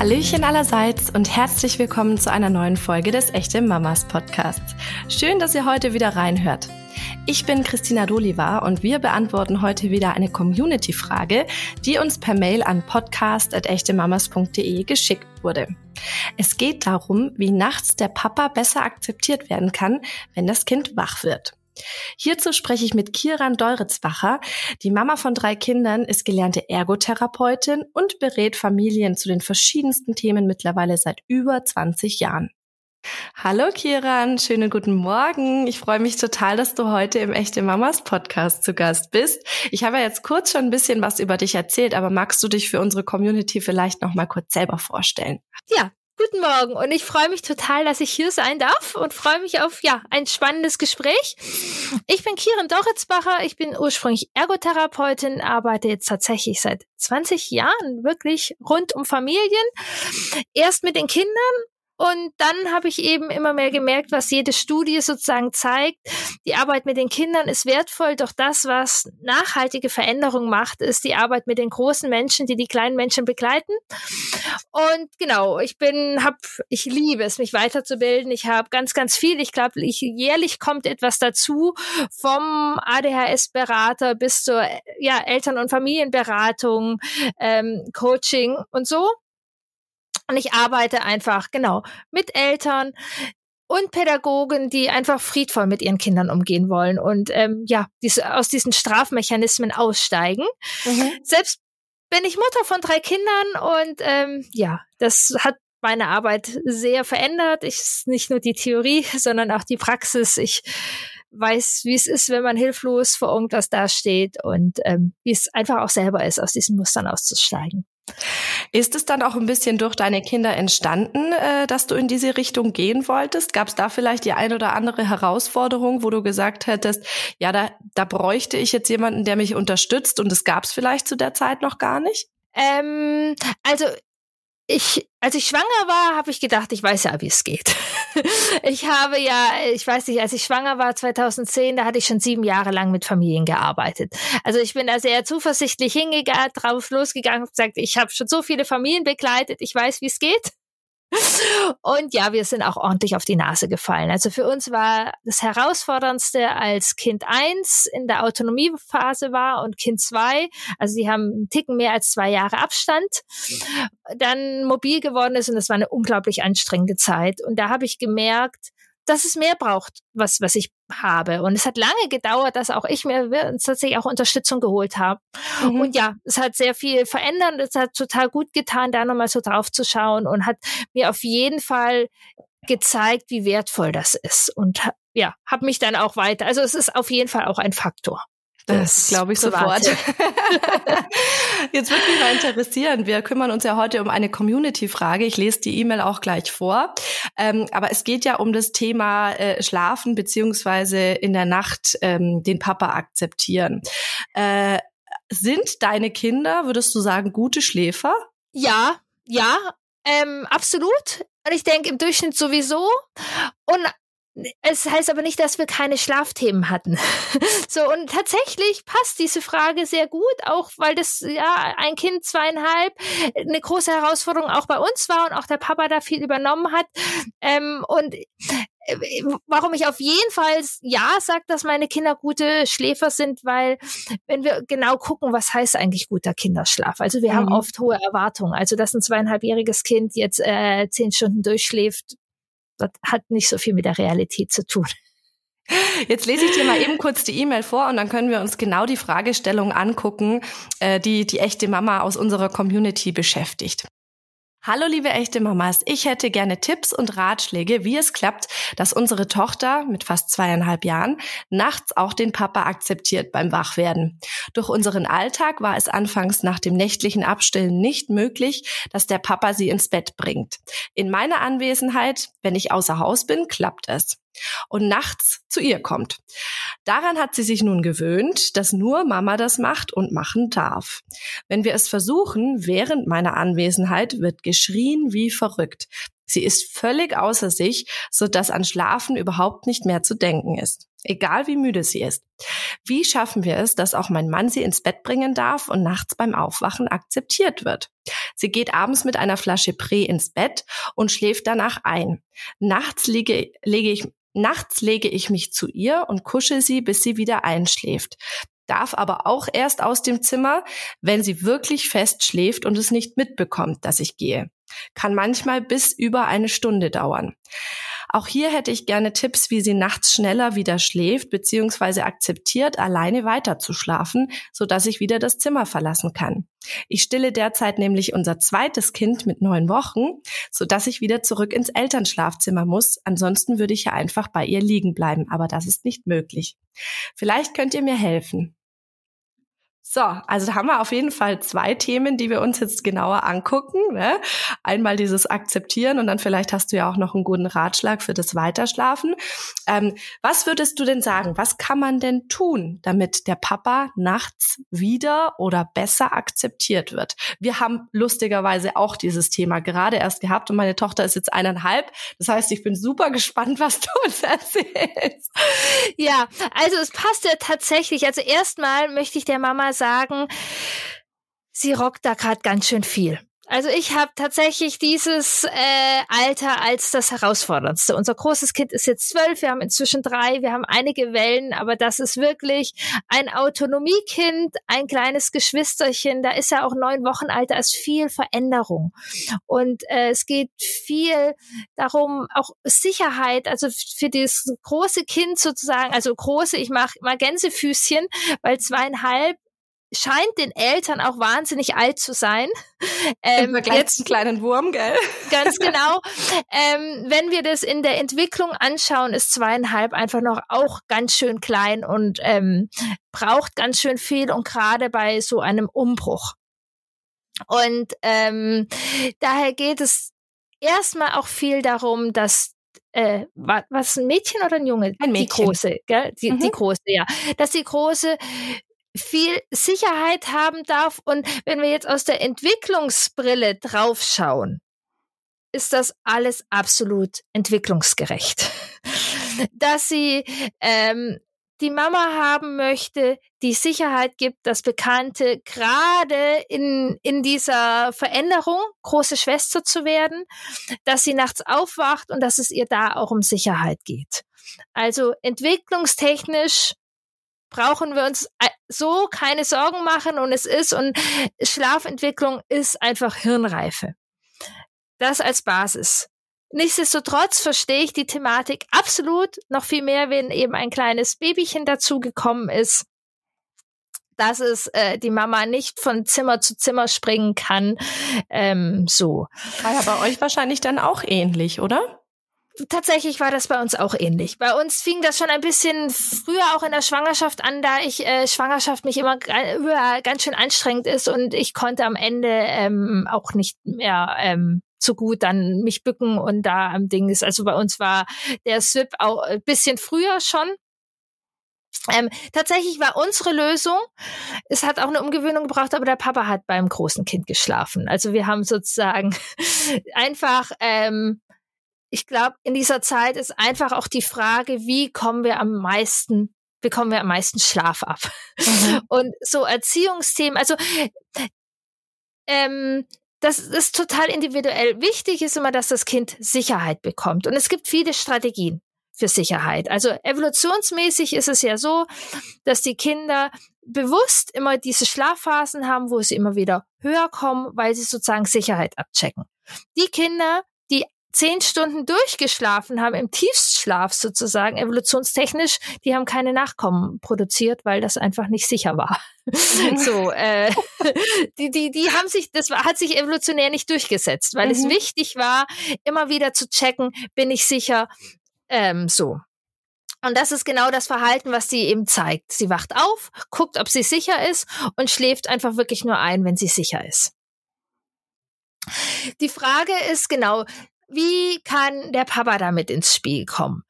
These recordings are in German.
Hallöchen allerseits und herzlich willkommen zu einer neuen Folge des Echte Mamas Podcasts. Schön, dass ihr heute wieder reinhört. Ich bin Christina Doliva und wir beantworten heute wieder eine Community-Frage, die uns per Mail an podcast.echtemamas.de geschickt wurde. Es geht darum, wie nachts der Papa besser akzeptiert werden kann, wenn das Kind wach wird. Hierzu spreche ich mit Kiran Deuritzbacher. Die Mama von drei Kindern ist gelernte Ergotherapeutin und berät Familien zu den verschiedensten Themen mittlerweile seit über 20 Jahren. Hallo Kiran, schönen guten Morgen. Ich freue mich total, dass du heute im Echte Mamas Podcast zu Gast bist. Ich habe ja jetzt kurz schon ein bisschen was über dich erzählt, aber magst du dich für unsere Community vielleicht noch mal kurz selber vorstellen? Ja, Guten Morgen und ich freue mich total, dass ich hier sein darf und freue mich auf ja ein spannendes Gespräch. Ich bin Kiran Doritzbacher, ich bin ursprünglich Ergotherapeutin, arbeite jetzt tatsächlich seit 20 Jahren wirklich rund um Familien. Erst mit den Kindern und dann habe ich eben immer mehr gemerkt, was jede Studie sozusagen zeigt. Die Arbeit mit den Kindern ist wertvoll, doch das, was nachhaltige Veränderung macht, ist die Arbeit mit den großen Menschen, die die kleinen Menschen begleiten. Und genau, ich bin, hab, ich liebe es, mich weiterzubilden. Ich habe ganz, ganz viel. Ich glaube, jährlich kommt etwas dazu, vom ADHS-Berater bis zur ja, Eltern- und Familienberatung, ähm, Coaching und so. Und ich arbeite einfach, genau, mit Eltern und Pädagogen, die einfach friedvoll mit ihren Kindern umgehen wollen und ähm, ja, diese, aus diesen Strafmechanismen aussteigen. Mhm. Selbst bin ich Mutter von drei Kindern und ähm, ja, das hat meine Arbeit sehr verändert. Ich nicht nur die Theorie, sondern auch die Praxis. Ich weiß, wie es ist, wenn man hilflos vor irgendwas dasteht und ähm, wie es einfach auch selber ist, aus diesen Mustern auszusteigen. Ist es dann auch ein bisschen durch deine Kinder entstanden, äh, dass du in diese Richtung gehen wolltest? Gab es da vielleicht die eine oder andere Herausforderung, wo du gesagt hättest, ja, da, da bräuchte ich jetzt jemanden, der mich unterstützt und es gab es vielleicht zu der Zeit noch gar nicht? Ähm, also ich, als ich schwanger war, habe ich gedacht, ich weiß ja, wie es geht. ich habe ja, ich weiß nicht, als ich schwanger war 2010, da hatte ich schon sieben Jahre lang mit Familien gearbeitet. Also ich bin da sehr zuversichtlich hingegangen, drauf losgegangen und gesagt, ich habe schon so viele Familien begleitet, ich weiß, wie es geht. Und ja, wir sind auch ordentlich auf die Nase gefallen. Also für uns war das Herausforderndste, als Kind eins in der Autonomiephase war und Kind zwei, also die haben einen Ticken mehr als zwei Jahre Abstand, dann mobil geworden ist und das war eine unglaublich anstrengende Zeit. Und da habe ich gemerkt, dass es mehr braucht, was, was ich habe. Und es hat lange gedauert, dass auch ich mir tatsächlich auch Unterstützung geholt habe. Mhm. Und ja, es hat sehr viel verändert. Es hat total gut getan, da nochmal so drauf zu schauen und hat mir auf jeden Fall gezeigt, wie wertvoll das ist. Und ja, habe mich dann auch weiter. Also es ist auf jeden Fall auch ein Faktor. Das glaube ich sofort. Jetzt würde mich mal interessieren. Wir kümmern uns ja heute um eine Community-Frage. Ich lese die E-Mail auch gleich vor. Ähm, aber es geht ja um das Thema äh, Schlafen beziehungsweise in der Nacht ähm, den Papa akzeptieren. Äh, sind deine Kinder, würdest du sagen, gute Schläfer? Ja, ja, ähm, absolut. Und ich denke im Durchschnitt sowieso. Und es heißt aber nicht, dass wir keine Schlafthemen hatten. so, und tatsächlich passt diese Frage sehr gut, auch weil das, ja, ein Kind zweieinhalb eine große Herausforderung auch bei uns war und auch der Papa da viel übernommen hat. Ähm, und äh, warum ich auf jeden Fall ja sage, dass meine Kinder gute Schläfer sind, weil wenn wir genau gucken, was heißt eigentlich guter Kinderschlaf? Also wir mhm. haben oft hohe Erwartungen. Also dass ein zweieinhalbjähriges Kind jetzt äh, zehn Stunden durchschläft, das hat nicht so viel mit der Realität zu tun. Jetzt lese ich dir mal eben kurz die E-Mail vor und dann können wir uns genau die Fragestellung angucken, äh, die die echte Mama aus unserer Community beschäftigt. Hallo liebe echte Mamas, ich hätte gerne Tipps und Ratschläge, wie es klappt, dass unsere Tochter mit fast zweieinhalb Jahren nachts auch den Papa akzeptiert beim Wachwerden. Durch unseren Alltag war es anfangs nach dem nächtlichen Abstillen nicht möglich, dass der Papa sie ins Bett bringt. In meiner Anwesenheit, wenn ich außer Haus bin, klappt es und nachts zu ihr kommt. Daran hat sie sich nun gewöhnt, dass nur Mama das macht und machen darf. Wenn wir es versuchen, während meiner Anwesenheit wird geschrien wie verrückt. Sie ist völlig außer sich, so dass an Schlafen überhaupt nicht mehr zu denken ist. Egal wie müde sie ist. Wie schaffen wir es, dass auch mein Mann sie ins Bett bringen darf und nachts beim Aufwachen akzeptiert wird? Sie geht abends mit einer Flasche Prä ins Bett und schläft danach ein. Nachts lege, lege ich Nachts lege ich mich zu ihr und kusche sie, bis sie wieder einschläft darf aber auch erst aus dem Zimmer, wenn sie wirklich fest schläft und es nicht mitbekommt, dass ich gehe. Kann manchmal bis über eine Stunde dauern. Auch hier hätte ich gerne Tipps, wie sie nachts schneller wieder schläft bzw. akzeptiert, alleine weiter zu schlafen, sodass ich wieder das Zimmer verlassen kann. Ich stille derzeit nämlich unser zweites Kind mit neun Wochen, sodass ich wieder zurück ins Elternschlafzimmer muss. Ansonsten würde ich ja einfach bei ihr liegen bleiben, aber das ist nicht möglich. Vielleicht könnt ihr mir helfen. So, also da haben wir auf jeden Fall zwei Themen, die wir uns jetzt genauer angucken. Ne? Einmal dieses Akzeptieren und dann vielleicht hast du ja auch noch einen guten Ratschlag für das Weiterschlafen. Ähm, was würdest du denn sagen? Was kann man denn tun, damit der Papa nachts wieder oder besser akzeptiert wird? Wir haben lustigerweise auch dieses Thema gerade erst gehabt und meine Tochter ist jetzt eineinhalb. Das heißt, ich bin super gespannt, was du uns erzählst. Ja, also es passt ja tatsächlich. Also erstmal möchte ich der Mama sagen, sie rockt da gerade ganz schön viel. Also ich habe tatsächlich dieses äh, Alter als das herausforderndste. Unser großes Kind ist jetzt zwölf, wir haben inzwischen drei, wir haben einige Wellen, aber das ist wirklich ein Autonomiekind, ein kleines Geschwisterchen. Da ist ja auch neun Wochen alt, da ist viel Veränderung. Und äh, es geht viel darum, auch Sicherheit, also für das große Kind sozusagen, also große, ich mache mal Gänsefüßchen, weil zweieinhalb scheint den Eltern auch wahnsinnig alt zu sein. Ähm, Im jetzt, zum kleinen Wurm, gell? Ganz genau. ähm, wenn wir das in der Entwicklung anschauen, ist zweieinhalb einfach noch auch ganz schön klein und ähm, braucht ganz schön viel und gerade bei so einem Umbruch. Und ähm, daher geht es erstmal auch viel darum, dass äh, was ein Mädchen oder ein Junge? Ein Mädchen. Die große, gell? Die, mhm. die große, ja. Dass die große viel Sicherheit haben darf. Und wenn wir jetzt aus der Entwicklungsbrille draufschauen, ist das alles absolut entwicklungsgerecht. Dass sie ähm, die Mama haben möchte, die Sicherheit gibt, das Bekannte, gerade in, in dieser Veränderung, große Schwester zu werden, dass sie nachts aufwacht und dass es ihr da auch um Sicherheit geht. Also entwicklungstechnisch brauchen wir uns äh, so keine Sorgen machen und es ist und Schlafentwicklung ist einfach Hirnreife. Das als Basis. Nichtsdestotrotz verstehe ich die Thematik absolut noch viel mehr, wenn eben ein kleines Babychen dazu gekommen ist, dass es äh, die Mama nicht von Zimmer zu Zimmer springen kann. Ähm, so. War ja bei euch wahrscheinlich dann auch ähnlich, oder? Tatsächlich war das bei uns auch ähnlich. Bei uns fing das schon ein bisschen früher auch in der Schwangerschaft an, da ich äh, Schwangerschaft mich immer äh, ganz schön anstrengend ist und ich konnte am Ende ähm, auch nicht mehr ähm, so gut dann mich bücken und da am Ding ist. Also bei uns war der SWIP auch ein bisschen früher schon. Ähm, tatsächlich war unsere Lösung, es hat auch eine Umgewöhnung gebraucht, aber der Papa hat beim großen Kind geschlafen. Also wir haben sozusagen einfach ähm, ich glaube, in dieser Zeit ist einfach auch die Frage, wie kommen wir am meisten, bekommen wir am meisten Schlaf ab? Mhm. Und so Erziehungsthemen, also ähm, das ist total individuell. Wichtig ist immer, dass das Kind Sicherheit bekommt. Und es gibt viele Strategien für Sicherheit. Also evolutionsmäßig ist es ja so, dass die Kinder bewusst immer diese Schlafphasen haben, wo sie immer wieder höher kommen, weil sie sozusagen Sicherheit abchecken. Die Kinder, zehn Stunden durchgeschlafen haben, im Tiefstschlaf sozusagen, evolutionstechnisch, die haben keine Nachkommen produziert, weil das einfach nicht sicher war. So, äh, die, die, die haben sich, das hat sich evolutionär nicht durchgesetzt, weil mhm. es wichtig war, immer wieder zu checken, bin ich sicher, ähm, so. Und das ist genau das Verhalten, was sie eben zeigt. Sie wacht auf, guckt, ob sie sicher ist und schläft einfach wirklich nur ein, wenn sie sicher ist. Die Frage ist genau, wie kann der Papa damit ins Spiel kommen?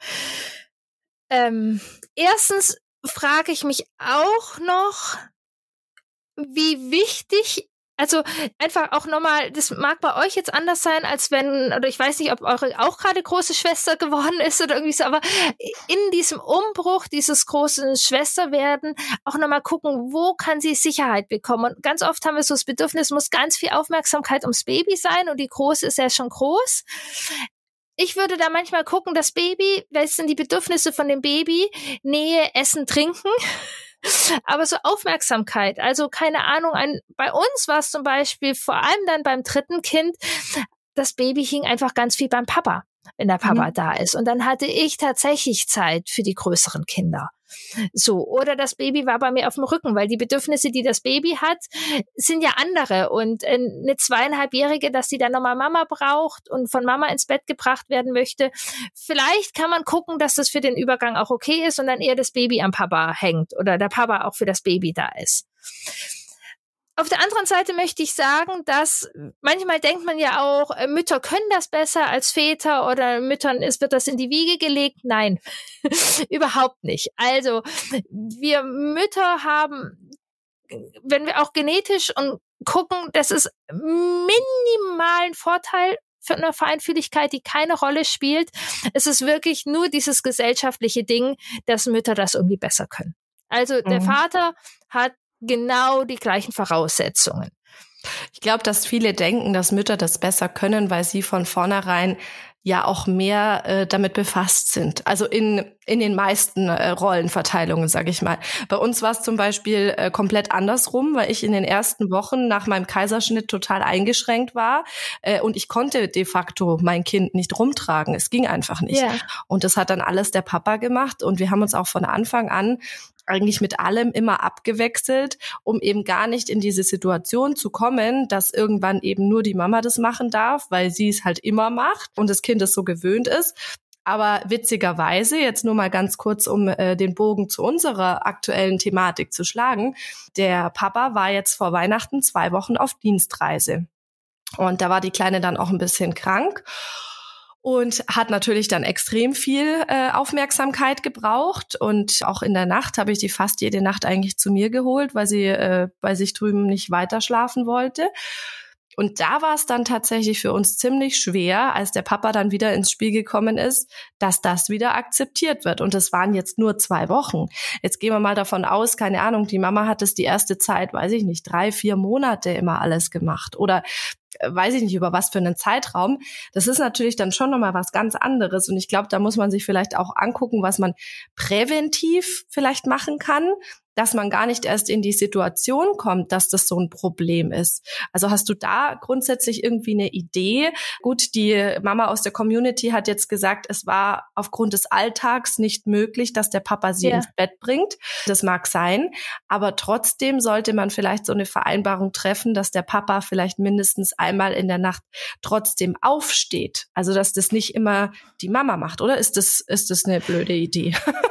Ähm, erstens frage ich mich auch noch, wie wichtig also einfach auch nochmal, das mag bei euch jetzt anders sein, als wenn, oder ich weiß nicht, ob eure auch gerade große Schwester geworden ist oder irgendwie so, aber in diesem Umbruch, dieses großen Schwesterwerden, auch nochmal gucken, wo kann sie Sicherheit bekommen. Und ganz oft haben wir so das Bedürfnis, muss ganz viel Aufmerksamkeit ums Baby sein und die Große ist ja schon groß. Ich würde da manchmal gucken, das Baby, was sind die Bedürfnisse von dem Baby? Nähe, Essen, Trinken. Aber so Aufmerksamkeit, also keine Ahnung, ein, bei uns war es zum Beispiel vor allem dann beim dritten Kind, das Baby hing einfach ganz viel beim Papa, wenn der Papa mhm. da ist. Und dann hatte ich tatsächlich Zeit für die größeren Kinder. So, oder das Baby war bei mir auf dem Rücken, weil die Bedürfnisse, die das Baby hat, sind ja andere. Und äh, eine zweieinhalbjährige, dass sie dann nochmal Mama braucht und von Mama ins Bett gebracht werden möchte. Vielleicht kann man gucken, dass das für den Übergang auch okay ist und dann eher das Baby am Papa hängt oder der Papa auch für das Baby da ist. Auf der anderen Seite möchte ich sagen, dass manchmal denkt man ja auch, äh, Mütter können das besser als Väter oder Müttern ist, wird das in die Wiege gelegt. Nein, überhaupt nicht. Also wir Mütter haben, wenn wir auch genetisch und gucken, das ist minimalen Vorteil für eine Feinfühligkeit, die keine Rolle spielt. Es ist wirklich nur dieses gesellschaftliche Ding, dass Mütter das irgendwie besser können. Also mhm. der Vater hat genau die gleichen Voraussetzungen. Ich glaube, dass viele denken, dass Mütter das besser können, weil sie von vornherein ja auch mehr äh, damit befasst sind. Also in, in den meisten äh, Rollenverteilungen, sage ich mal. Bei uns war es zum Beispiel äh, komplett andersrum, weil ich in den ersten Wochen nach meinem Kaiserschnitt total eingeschränkt war äh, und ich konnte de facto mein Kind nicht rumtragen. Es ging einfach nicht. Yeah. Und das hat dann alles der Papa gemacht und wir haben uns auch von Anfang an eigentlich mit allem immer abgewechselt, um eben gar nicht in diese Situation zu kommen, dass irgendwann eben nur die Mama das machen darf, weil sie es halt immer macht und das Kind es so gewöhnt ist. Aber witzigerweise, jetzt nur mal ganz kurz, um äh, den Bogen zu unserer aktuellen Thematik zu schlagen, der Papa war jetzt vor Weihnachten zwei Wochen auf Dienstreise. Und da war die Kleine dann auch ein bisschen krank und hat natürlich dann extrem viel äh, Aufmerksamkeit gebraucht und auch in der Nacht habe ich die fast jede Nacht eigentlich zu mir geholt, weil sie äh, bei sich drüben nicht weiter schlafen wollte. Und da war es dann tatsächlich für uns ziemlich schwer, als der Papa dann wieder ins Spiel gekommen ist, dass das wieder akzeptiert wird. Und es waren jetzt nur zwei Wochen. Jetzt gehen wir mal davon aus, keine Ahnung, die Mama hat es die erste Zeit, weiß ich nicht, drei, vier Monate immer alles gemacht. Oder äh, weiß ich nicht über was für einen Zeitraum. Das ist natürlich dann schon nochmal was ganz anderes. Und ich glaube, da muss man sich vielleicht auch angucken, was man präventiv vielleicht machen kann, dass man gar nicht erst in die Situation kommt, dass das so ein Problem ist. Also hast du da grundsätzlich irgendwie eine Idee? Gut, die Mama aus der Community hat jetzt gesagt, es war aufgrund des Alltags nicht möglich, dass der Papa sie ja. ins Bett bringt. Das mag sein, aber trotzdem sollte man vielleicht so eine Vereinbarung treffen, dass der Papa vielleicht mindestens einmal in der Nacht trotzdem aufsteht. Also dass das nicht immer die Mama macht, oder ist das ist das eine blöde Idee?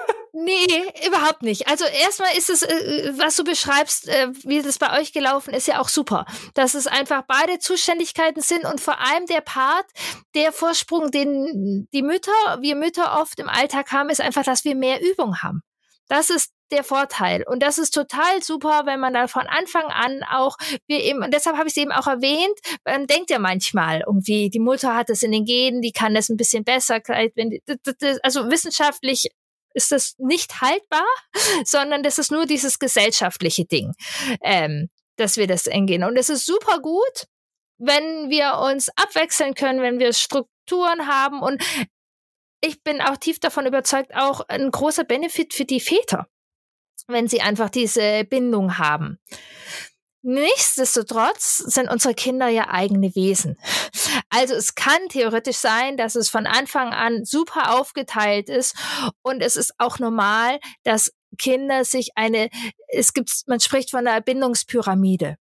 Nee, überhaupt nicht. Also erstmal ist es, äh, was du beschreibst, äh, wie das bei euch gelaufen ist, ja auch super. Dass es einfach beide Zuständigkeiten sind und vor allem der Part, der Vorsprung, den die Mütter, wir Mütter oft im Alltag haben, ist einfach, dass wir mehr Übung haben. Das ist der Vorteil. Und das ist total super, wenn man da von Anfang an auch, wir eben, und deshalb habe ich es eben auch erwähnt, man denkt ja manchmal irgendwie, die Mutter hat es in den Genen, die kann das ein bisschen besser, also wissenschaftlich ist das nicht haltbar, sondern das ist nur dieses gesellschaftliche Ding, ähm, dass wir das eingehen. Und es ist super gut, wenn wir uns abwechseln können, wenn wir Strukturen haben. Und ich bin auch tief davon überzeugt, auch ein großer Benefit für die Väter, wenn sie einfach diese Bindung haben. Nichtsdestotrotz sind unsere Kinder ja eigene Wesen. Also es kann theoretisch sein, dass es von Anfang an super aufgeteilt ist und es ist auch normal, dass Kinder sich eine, es gibt, man spricht von einer Bindungspyramide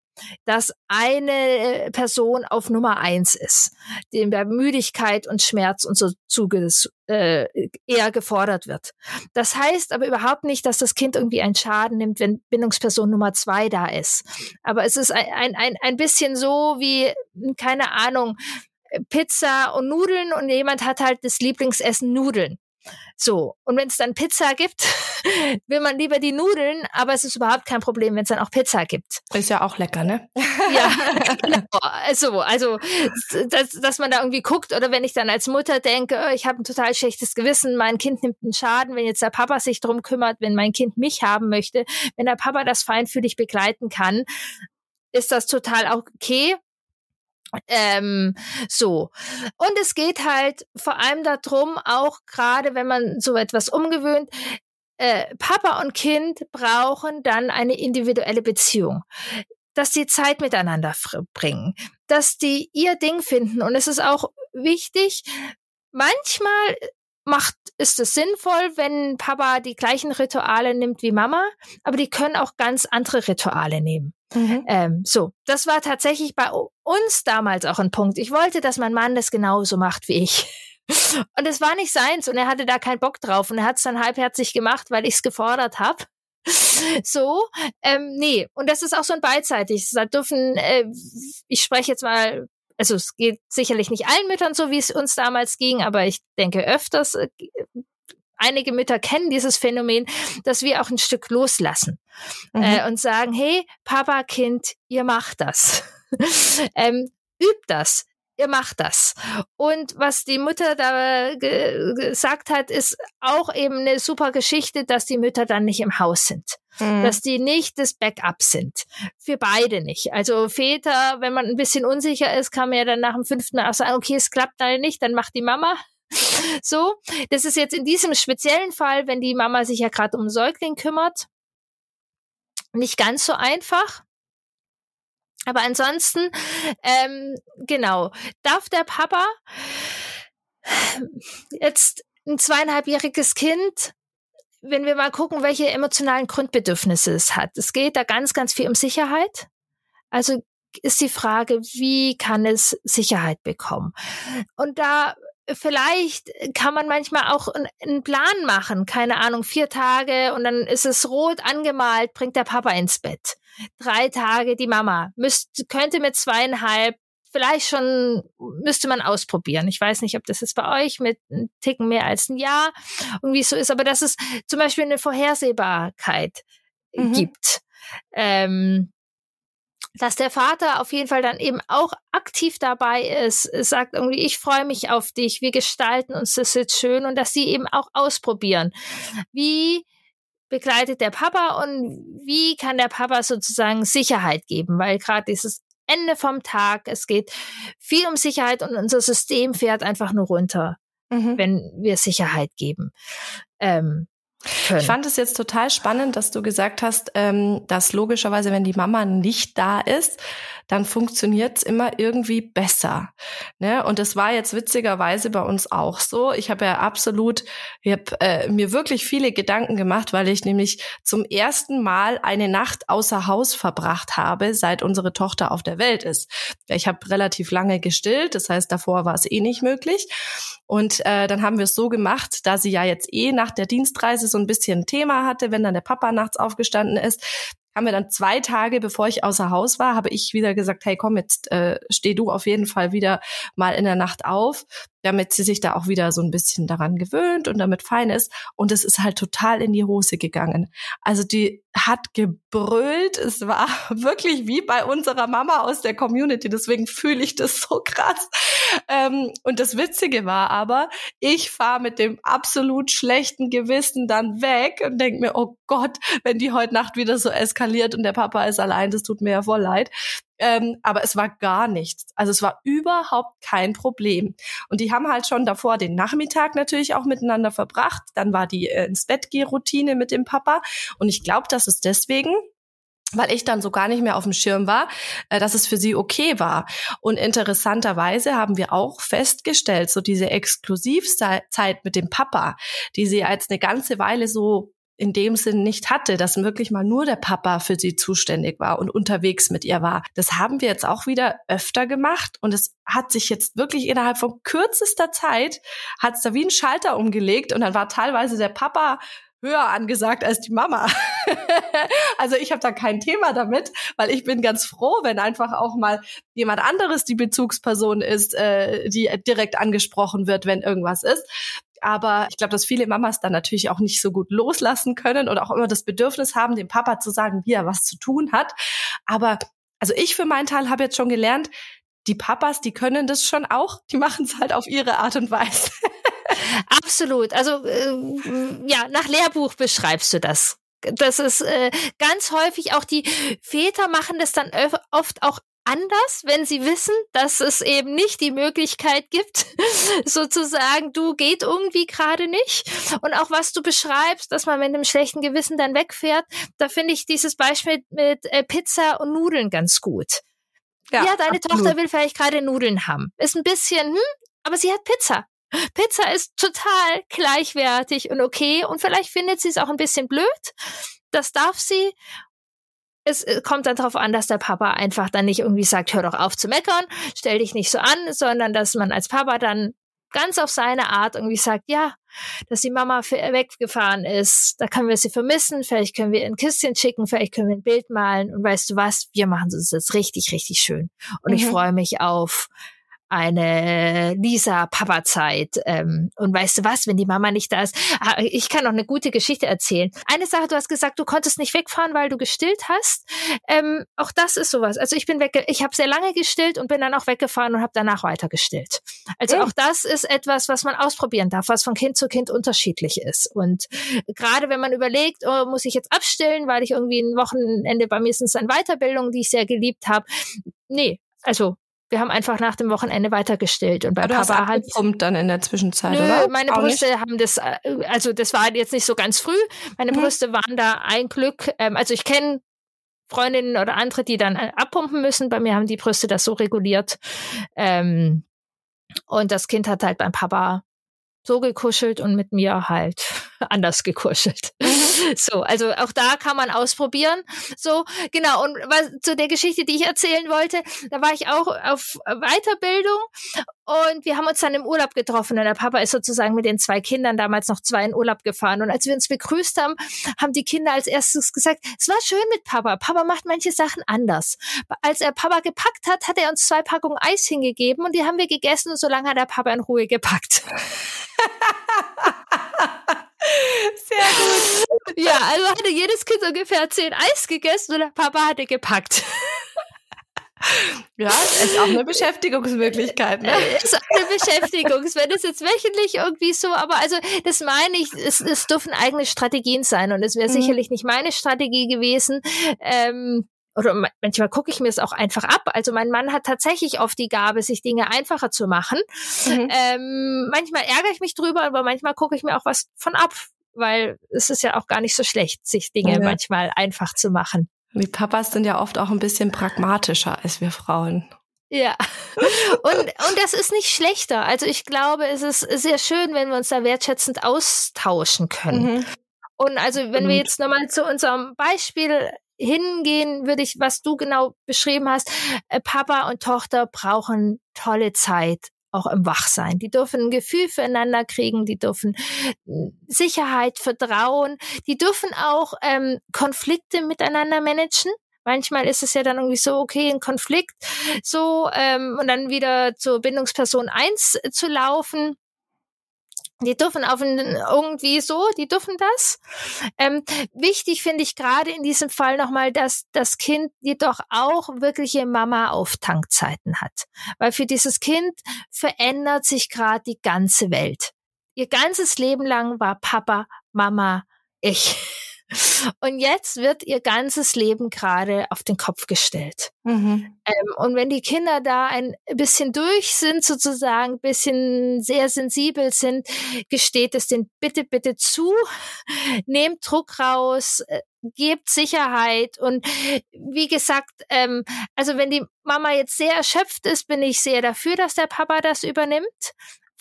dass eine Person auf Nummer eins ist, dem bei Müdigkeit und Schmerz und so zuges äh, eher gefordert wird. Das heißt aber überhaupt nicht, dass das Kind irgendwie einen Schaden nimmt, wenn Bindungsperson Nummer zwei da ist. Aber es ist ein, ein, ein bisschen so wie, keine Ahnung, Pizza und Nudeln und jemand hat halt das Lieblingsessen Nudeln So, und wenn es dann Pizza gibt, will man lieber die Nudeln, aber es ist überhaupt kein Problem, wenn es dann auch Pizza gibt. Ist ja auch lecker, ne? ja, genau. Also, also dass, dass man da irgendwie guckt oder wenn ich dann als Mutter denke, oh, ich habe ein total schlechtes Gewissen, mein Kind nimmt einen Schaden, wenn jetzt der Papa sich drum kümmert, wenn mein Kind mich haben möchte, wenn der Papa das feinfühlig begleiten kann, ist das total okay. Ähm, so. Und es geht halt vor allem darum, auch gerade wenn man so etwas umgewöhnt, äh, Papa und Kind brauchen dann eine individuelle Beziehung dass die Zeit miteinander bringen, dass die ihr Ding finden. Und es ist auch wichtig, manchmal macht, ist es sinnvoll, wenn Papa die gleichen Rituale nimmt wie Mama, aber die können auch ganz andere Rituale nehmen. Mhm. Ähm, so, das war tatsächlich bei uns damals auch ein Punkt. Ich wollte, dass mein Mann das genauso macht wie ich. Und es war nicht seins und er hatte da keinen Bock drauf und er hat es dann halbherzig gemacht, weil ich es gefordert habe. So, ähm, nee, und das ist auch so ein beidseitig. Da dürfen, äh, ich spreche jetzt mal, also es geht sicherlich nicht allen Müttern so, wie es uns damals ging, aber ich denke öfters, äh, einige Mütter kennen dieses Phänomen, dass wir auch ein Stück loslassen mhm. äh, und sagen, hey, Papa, Kind, ihr macht das. ähm, übt das. Ihr macht das. Und was die Mutter da ge gesagt hat, ist auch eben eine super Geschichte, dass die Mütter dann nicht im Haus sind. Mhm. Dass die nicht das Backup sind. Für beide nicht. Also Väter, wenn man ein bisschen unsicher ist, kann man ja dann nach dem fünften Mal auch sagen, okay, es klappt leider nicht, dann macht die Mama. So, das ist jetzt in diesem speziellen Fall, wenn die Mama sich ja gerade um Säugling kümmert, nicht ganz so einfach. Aber ansonsten, ähm, genau, darf der Papa jetzt ein zweieinhalbjähriges Kind, wenn wir mal gucken, welche emotionalen Grundbedürfnisse es hat. Es geht da ganz, ganz viel um Sicherheit. Also ist die Frage, wie kann es Sicherheit bekommen? Und da vielleicht kann man manchmal auch einen Plan machen, keine Ahnung, vier Tage und dann ist es rot angemalt, bringt der Papa ins Bett. Drei Tage die Mama. Müsst, könnte mit zweieinhalb vielleicht schon müsste man ausprobieren. Ich weiß nicht, ob das jetzt bei euch mit einem Ticken mehr als ein Jahr irgendwie so ist, aber dass es zum Beispiel eine Vorhersehbarkeit mhm. gibt. Ähm, dass der Vater auf jeden Fall dann eben auch aktiv dabei ist, sagt irgendwie, ich freue mich auf dich, wir gestalten uns das jetzt schön und dass sie eben auch ausprobieren. Wie begleitet der Papa und wie kann der Papa sozusagen Sicherheit geben, weil gerade dieses Ende vom Tag, es geht viel um Sicherheit und unser System fährt einfach nur runter, mhm. wenn wir Sicherheit geben. Ähm, können. Ich fand es jetzt total spannend, dass du gesagt hast, ähm, dass logischerweise, wenn die Mama nicht da ist, dann funktioniert es immer irgendwie besser. Ne? Und das war jetzt witzigerweise bei uns auch so. Ich habe ja absolut, ich habe äh, mir wirklich viele Gedanken gemacht, weil ich nämlich zum ersten Mal eine Nacht außer Haus verbracht habe, seit unsere Tochter auf der Welt ist. Ich habe relativ lange gestillt, das heißt, davor war es eh nicht möglich. Und äh, dann haben wir es so gemacht, da sie ja jetzt eh nach der Dienstreise so ein bisschen Thema hatte, wenn dann der Papa nachts aufgestanden ist, haben wir dann zwei Tage, bevor ich außer Haus war, habe ich wieder gesagt, hey komm, jetzt äh, steh du auf jeden Fall wieder mal in der Nacht auf, damit sie sich da auch wieder so ein bisschen daran gewöhnt und damit fein ist. Und es ist halt total in die Hose gegangen. Also die hat gebrüllt. Es war wirklich wie bei unserer Mama aus der Community. Deswegen fühle ich das so krass. Ähm, und das Witzige war aber, ich fahre mit dem absolut schlechten Gewissen dann weg und denke mir, oh Gott, wenn die heute Nacht wieder so eskaliert und der Papa ist allein, das tut mir ja voll leid. Ähm, aber es war gar nichts. Also es war überhaupt kein Problem. Und die haben halt schon davor den Nachmittag natürlich auch miteinander verbracht. Dann war die äh, ins Bett Routine mit dem Papa. Und ich glaube, dass es deswegen weil ich dann so gar nicht mehr auf dem Schirm war, äh, dass es für sie okay war. Und interessanterweise haben wir auch festgestellt, so diese Exklusivzeit mit dem Papa, die sie als eine ganze Weile so in dem Sinn nicht hatte, dass wirklich mal nur der Papa für sie zuständig war und unterwegs mit ihr war. Das haben wir jetzt auch wieder öfter gemacht und es hat sich jetzt wirklich innerhalb von kürzester Zeit hat es da wie ein Schalter umgelegt und dann war teilweise der Papa höher angesagt als die Mama. also ich habe da kein Thema damit, weil ich bin ganz froh, wenn einfach auch mal jemand anderes die Bezugsperson ist, äh, die direkt angesprochen wird, wenn irgendwas ist. Aber ich glaube, dass viele Mamas dann natürlich auch nicht so gut loslassen können oder auch immer das Bedürfnis haben, dem Papa zu sagen, wie er was zu tun hat. Aber also ich für meinen Teil habe jetzt schon gelernt, die Papas, die können das schon auch, die machen es halt auf ihre Art und Weise. Absolut. Also äh, ja, nach Lehrbuch beschreibst du das. Das ist äh, ganz häufig auch die Väter machen das dann oft auch anders, wenn sie wissen, dass es eben nicht die Möglichkeit gibt, sozusagen, du geht irgendwie gerade nicht. Und auch was du beschreibst, dass man mit einem schlechten Gewissen dann wegfährt, da finde ich dieses Beispiel mit äh, Pizza und Nudeln ganz gut. Ja, ja deine absolut. Tochter will vielleicht gerade Nudeln haben. Ist ein bisschen, hm, aber sie hat Pizza. Pizza ist total gleichwertig und okay und vielleicht findet sie es auch ein bisschen blöd. Das darf sie. Es äh, kommt dann darauf an, dass der Papa einfach dann nicht irgendwie sagt, hör doch auf zu meckern, stell dich nicht so an, sondern dass man als Papa dann ganz auf seine Art irgendwie sagt, ja, dass die Mama weggefahren ist, da können wir sie vermissen, vielleicht können wir ein Kistchen schicken, vielleicht können wir ein Bild malen und weißt du was, wir machen es jetzt richtig, richtig schön. Und mhm. ich freue mich auf eine Lisa-Papa-Zeit. Ähm, und weißt du was, wenn die Mama nicht da ist, ah, ich kann noch eine gute Geschichte erzählen. Eine Sache, du hast gesagt, du konntest nicht wegfahren, weil du gestillt hast. Ähm, auch das ist sowas. Also ich bin weg, ich habe sehr lange gestillt und bin dann auch weggefahren und habe danach weiter gestillt. Also auch das ist etwas, was man ausprobieren darf, was von Kind zu Kind unterschiedlich ist. Und gerade wenn man überlegt, oh, muss ich jetzt abstillen, weil ich irgendwie ein Wochenende bei mir sind an Weiterbildung, die ich sehr geliebt habe. Nee, also wir haben einfach nach dem Wochenende weitergestellt und bei Aber Papa hat dann in der Zwischenzeit, nö, oder? Meine Brüste nicht? haben das, äh, also das war jetzt nicht so ganz früh. Meine mhm. Brüste waren da ein Glück. Ähm, also ich kenne Freundinnen oder andere, die dann äh, abpumpen müssen. Bei mir haben die Brüste das so reguliert. Ähm, und das Kind hat halt beim Papa so gekuschelt und mit mir halt anders gekuschelt. Mhm. So, also auch da kann man ausprobieren. So, genau. Und was zu der Geschichte, die ich erzählen wollte, da war ich auch auf Weiterbildung und wir haben uns dann im Urlaub getroffen und der Papa ist sozusagen mit den zwei Kindern damals noch zwei in Urlaub gefahren. Und als wir uns begrüßt haben, haben die Kinder als erstes gesagt, es war schön mit Papa. Papa macht manche Sachen anders. Als er Papa gepackt hat, hat er uns zwei Packungen Eis hingegeben und die haben wir gegessen und so lange hat der Papa in Ruhe gepackt. Sehr gut. Ja, also hatte jedes Kind ungefähr zehn Eis gegessen und der Papa hatte gepackt. Ja, ist auch eine Beschäftigungsmöglichkeit. Ne? Ist eine Beschäftigung. Wenn es jetzt wöchentlich irgendwie so, aber also das meine ich, es, es dürfen eigene Strategien sein und es wäre mhm. sicherlich nicht meine Strategie gewesen. Ähm, oder manchmal gucke ich mir es auch einfach ab. Also mein Mann hat tatsächlich oft die Gabe, sich Dinge einfacher zu machen. Mhm. Ähm, manchmal ärgere ich mich drüber, aber manchmal gucke ich mir auch was von ab, weil es ist ja auch gar nicht so schlecht, sich Dinge ja. manchmal einfach zu machen. Die Papas sind ja oft auch ein bisschen pragmatischer als wir Frauen. Ja. Und, und das ist nicht schlechter. Also ich glaube, es ist sehr schön, wenn wir uns da wertschätzend austauschen können. Mhm. Und also wenn wir jetzt nochmal zu unserem Beispiel hingehen, würde ich, was du genau beschrieben hast, äh, Papa und Tochter brauchen tolle Zeit auch im Wachsein. Die dürfen ein Gefühl füreinander kriegen, die dürfen hm, Sicherheit, Vertrauen, die dürfen auch ähm, Konflikte miteinander managen. Manchmal ist es ja dann irgendwie so, okay, ein Konflikt, so, ähm, und dann wieder zur Bindungsperson eins zu laufen. Die dürfen auf ein, irgendwie so, die dürfen das. Ähm, wichtig finde ich gerade in diesem Fall nochmal, dass das Kind jedoch auch wirkliche Mama-Auftankzeiten hat. Weil für dieses Kind verändert sich gerade die ganze Welt. Ihr ganzes Leben lang war Papa, Mama, ich. Und jetzt wird ihr ganzes Leben gerade auf den Kopf gestellt. Mhm. Ähm, und wenn die Kinder da ein bisschen durch sind, sozusagen, ein bisschen sehr sensibel sind, gesteht es den bitte, bitte zu, nehmt Druck raus, äh, gebt Sicherheit und wie gesagt, ähm, also wenn die Mama jetzt sehr erschöpft ist, bin ich sehr dafür, dass der Papa das übernimmt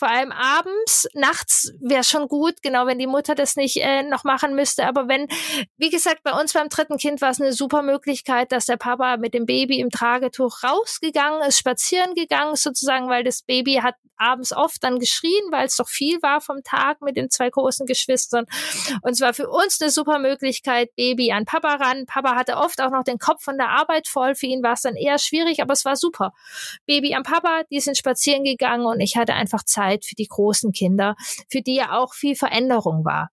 vor allem abends, nachts wäre schon gut, genau wenn die Mutter das nicht äh, noch machen müsste. Aber wenn, wie gesagt, bei uns beim dritten Kind war es eine super Möglichkeit, dass der Papa mit dem Baby im Tragetuch rausgegangen ist, spazieren gegangen ist sozusagen, weil das Baby hat abends oft dann geschrien, weil es doch viel war vom Tag mit den zwei großen Geschwistern. Und es war für uns eine super Möglichkeit, Baby an Papa ran. Papa hatte oft auch noch den Kopf von der Arbeit voll. Für ihn war es dann eher schwierig, aber es war super. Baby am Papa, die sind spazieren gegangen und ich hatte einfach Zeit für die großen Kinder, für die ja auch viel Veränderung war.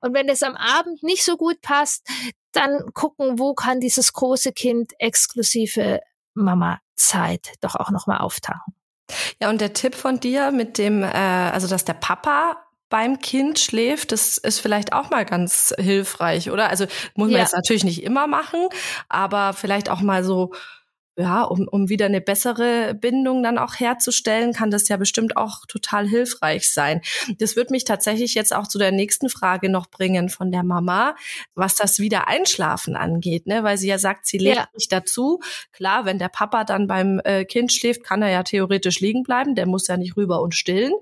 Und wenn es am Abend nicht so gut passt, dann gucken, wo kann dieses große Kind exklusive Mama-Zeit doch auch nochmal auftauchen. Ja, und der Tipp von dir mit dem, äh, also dass der Papa beim Kind schläft, das ist vielleicht auch mal ganz hilfreich, oder? Also muss man ja. jetzt natürlich nicht immer machen, aber vielleicht auch mal so ja, um, um wieder eine bessere Bindung dann auch herzustellen, kann das ja bestimmt auch total hilfreich sein. Das wird mich tatsächlich jetzt auch zu der nächsten Frage noch bringen von der Mama, was das wieder Einschlafen angeht, ne? Weil sie ja sagt, sie legt ja. nicht dazu. Klar, wenn der Papa dann beim äh, Kind schläft, kann er ja theoretisch liegen bleiben, der muss ja nicht rüber und stillen.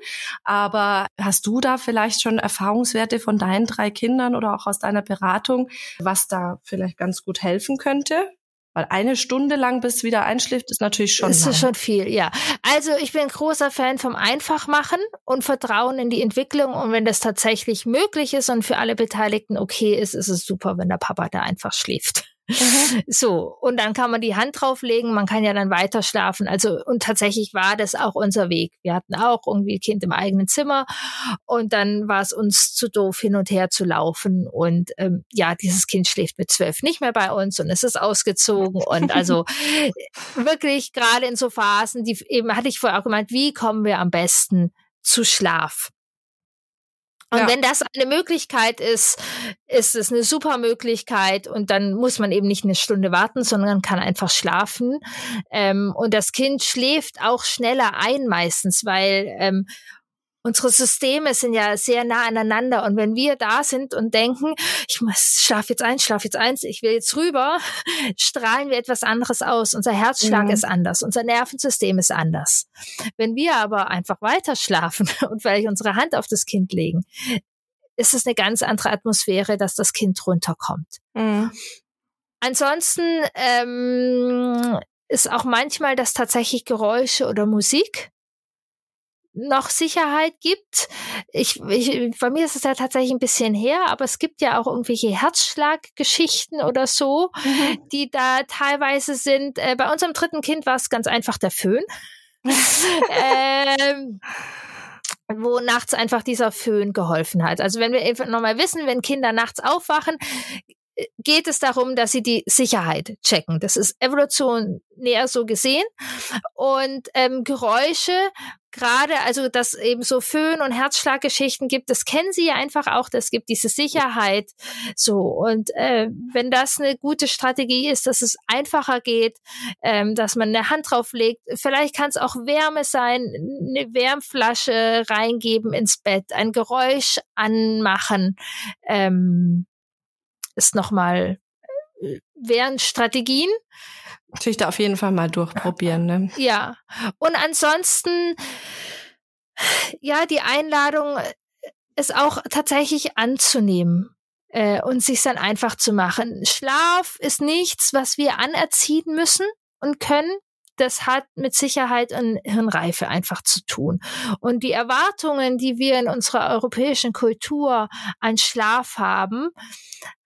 Aber hast du da vielleicht schon Erfahrungswerte von deinen drei Kindern oder auch aus deiner Beratung, was da vielleicht ganz gut helfen könnte? Weil eine Stunde lang, bis wieder einschläft, ist natürlich schon. Ist lang. schon viel, ja. Also ich bin großer Fan vom Einfachmachen und Vertrauen in die Entwicklung. Und wenn das tatsächlich möglich ist und für alle Beteiligten okay ist, ist es super, wenn der Papa da einfach schläft. Mhm. So, und dann kann man die Hand drauflegen, man kann ja dann weiter schlafen. Also, und tatsächlich war das auch unser Weg. Wir hatten auch irgendwie Kind im eigenen Zimmer und dann war es uns zu doof, hin und her zu laufen. Und ähm, ja, dieses Kind schläft mit zwölf nicht mehr bei uns und es ist ausgezogen. Und also wirklich gerade in so Phasen, die eben hatte ich vorher auch gemeint, wie kommen wir am besten zu Schlaf? Und ja. wenn das eine Möglichkeit ist, ist es eine super Möglichkeit und dann muss man eben nicht eine Stunde warten, sondern kann einfach schlafen. Ähm, und das Kind schläft auch schneller ein meistens, weil ähm, unsere Systeme sind ja sehr nah aneinander und wenn wir da sind und denken, ich muss schlaf jetzt eins, schlaf jetzt eins, ich will jetzt rüber, strahlen wir etwas anderes aus. Unser Herzschlag mhm. ist anders, unser Nervensystem ist anders. Wenn wir aber einfach weiter schlafen und vielleicht unsere Hand auf das Kind legen, ist es eine ganz andere Atmosphäre, dass das Kind runterkommt. Mhm. Ansonsten ähm, ist auch manchmal das tatsächlich Geräusche oder Musik noch Sicherheit gibt. Ich, ich, bei mir ist es ja tatsächlich ein bisschen her, aber es gibt ja auch irgendwelche Herzschlaggeschichten oder so, mhm. die da teilweise sind. Äh, bei unserem dritten Kind war es ganz einfach der Föhn. ähm, wo nachts einfach dieser Föhn geholfen hat. Also wenn wir nochmal wissen, wenn Kinder nachts aufwachen, geht es darum, dass sie die Sicherheit checken. Das ist Evolution näher so gesehen. Und ähm, Geräusche, gerade, also dass eben so Föhn- und Herzschlaggeschichten gibt, das kennen sie ja einfach auch, das gibt diese Sicherheit. So, und äh, wenn das eine gute Strategie ist, dass es einfacher geht, ähm, dass man eine Hand drauflegt, vielleicht kann es auch Wärme sein, eine Wärmflasche reingeben ins Bett, ein Geräusch anmachen. Ähm, ist nochmal, äh, wären Strategien. Natürlich da auf jeden Fall mal durchprobieren. Ne? Ja. Und ansonsten, ja, die Einladung ist auch tatsächlich anzunehmen äh, und sich dann einfach zu machen. Schlaf ist nichts, was wir anerziehen müssen und können das hat mit Sicherheit und Hirnreife einfach zu tun. Und die Erwartungen, die wir in unserer europäischen Kultur an Schlaf haben,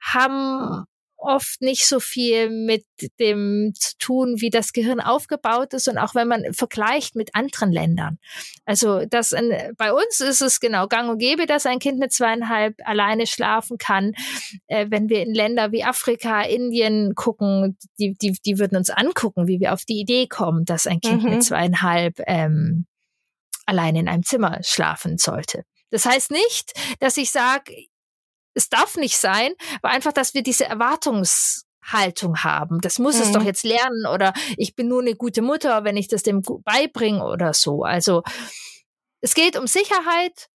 haben oft nicht so viel mit dem zu tun, wie das Gehirn aufgebaut ist und auch wenn man vergleicht mit anderen Ländern. Also das ein, bei uns ist es genau gang und gäbe, dass ein Kind mit zweieinhalb alleine schlafen kann. Äh, wenn wir in Länder wie Afrika, Indien gucken, die, die, die würden uns angucken, wie wir auf die Idee kommen, dass ein Kind mhm. mit zweieinhalb ähm, alleine in einem Zimmer schlafen sollte. Das heißt nicht, dass ich sage, es darf nicht sein, aber einfach, dass wir diese Erwartungshaltung haben. Das muss mhm. es doch mhm. jetzt lernen oder ich bin nur eine gute Mutter, wenn ich das dem beibringe oder so. Also es geht um Sicherheit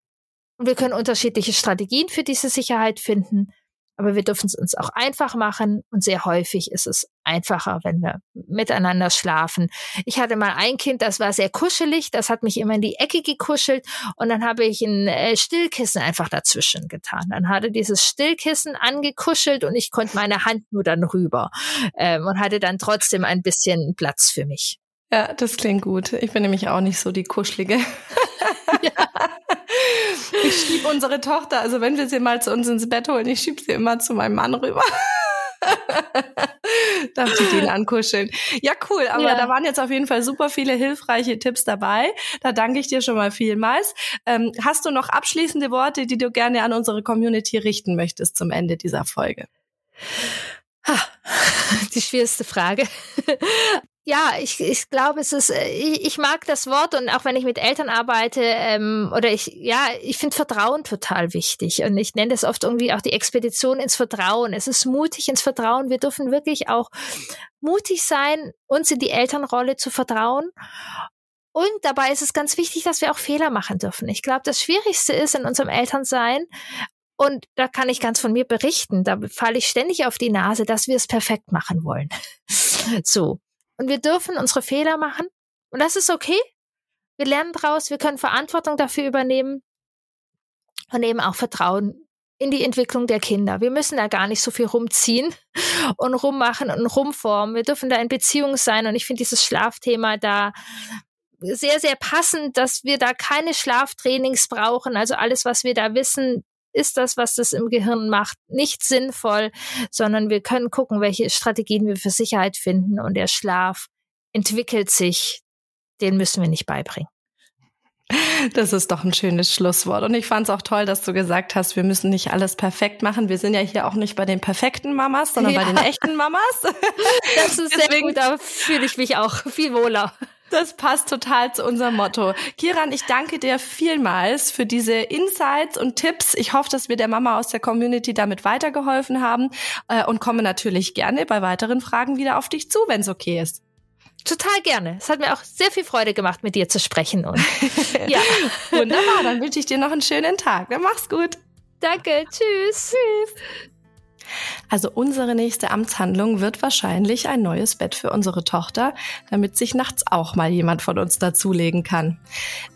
und wir können unterschiedliche Strategien für diese Sicherheit finden. Aber wir dürfen es uns auch einfach machen und sehr häufig ist es einfacher, wenn wir miteinander schlafen. Ich hatte mal ein Kind, das war sehr kuschelig, das hat mich immer in die Ecke gekuschelt und dann habe ich ein äh, Stillkissen einfach dazwischen getan. Dann hatte dieses Stillkissen angekuschelt und ich konnte meine Hand nur dann rüber ähm, und hatte dann trotzdem ein bisschen Platz für mich. Ja, das klingt gut. Ich bin nämlich auch nicht so die Kuschelige. Ja. Ich schieb unsere Tochter, also wenn wir sie mal zu uns ins Bett holen, ich schieb sie immer zu meinem Mann rüber. Darf ich den ankuscheln? Ja, cool. Aber ja. da waren jetzt auf jeden Fall super viele hilfreiche Tipps dabei. Da danke ich dir schon mal vielmals. Ähm, hast du noch abschließende Worte, die du gerne an unsere Community richten möchtest zum Ende dieser Folge? Die schwierigste Frage. Ja, ich, ich glaube, es ist, äh, ich, ich mag das Wort und auch wenn ich mit Eltern arbeite, ähm, oder ich, ja, ich finde Vertrauen total wichtig. Und ich nenne das oft irgendwie auch die Expedition ins Vertrauen. Es ist mutig ins Vertrauen. Wir dürfen wirklich auch mutig sein, uns in die Elternrolle zu vertrauen. Und dabei ist es ganz wichtig, dass wir auch Fehler machen dürfen. Ich glaube, das Schwierigste ist in unserem Elternsein, und da kann ich ganz von mir berichten, da falle ich ständig auf die Nase, dass wir es perfekt machen wollen. so. Und wir dürfen unsere Fehler machen. Und das ist okay. Wir lernen daraus, wir können Verantwortung dafür übernehmen und eben auch Vertrauen in die Entwicklung der Kinder. Wir müssen da gar nicht so viel rumziehen und rummachen und rumformen. Wir dürfen da in Beziehung sein. Und ich finde dieses Schlafthema da sehr, sehr passend, dass wir da keine Schlaftrainings brauchen. Also alles, was wir da wissen, ist das, was das im Gehirn macht, nicht sinnvoll, sondern wir können gucken, welche Strategien wir für Sicherheit finden und der Schlaf entwickelt sich, den müssen wir nicht beibringen. Das ist doch ein schönes Schlusswort. Und ich fand es auch toll, dass du gesagt hast, wir müssen nicht alles perfekt machen. Wir sind ja hier auch nicht bei den perfekten Mamas, sondern ja. bei den echten Mamas. Das ist Deswegen, sehr gut, da fühle ich mich auch viel wohler. Das passt total zu unserem Motto. Kiran, ich danke dir vielmals für diese Insights und Tipps. Ich hoffe, dass wir der Mama aus der Community damit weitergeholfen haben äh, und komme natürlich gerne bei weiteren Fragen wieder auf dich zu, wenn es okay ist. Total gerne. Es hat mir auch sehr viel Freude gemacht, mit dir zu sprechen. Und ja, wunderbar. Dann wünsche ich dir noch einen schönen Tag. Dann mach's gut. Danke. Tschüss. Tschüss. Also unsere nächste Amtshandlung wird wahrscheinlich ein neues Bett für unsere Tochter, damit sich nachts auch mal jemand von uns dazulegen kann.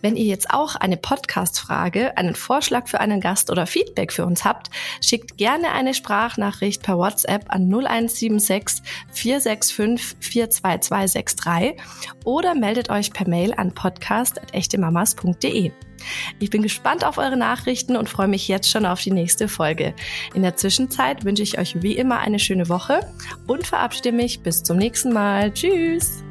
Wenn ihr jetzt auch eine Podcast-Frage, einen Vorschlag für einen Gast oder Feedback für uns habt, schickt gerne eine Sprachnachricht per WhatsApp an 0176 465 42263 oder meldet euch per Mail an podcast.echtemamas.de. Ich bin gespannt auf eure Nachrichten und freue mich jetzt schon auf die nächste Folge. In der Zwischenzeit wünsche ich euch wie immer eine schöne Woche und verabschiede mich bis zum nächsten Mal. Tschüss!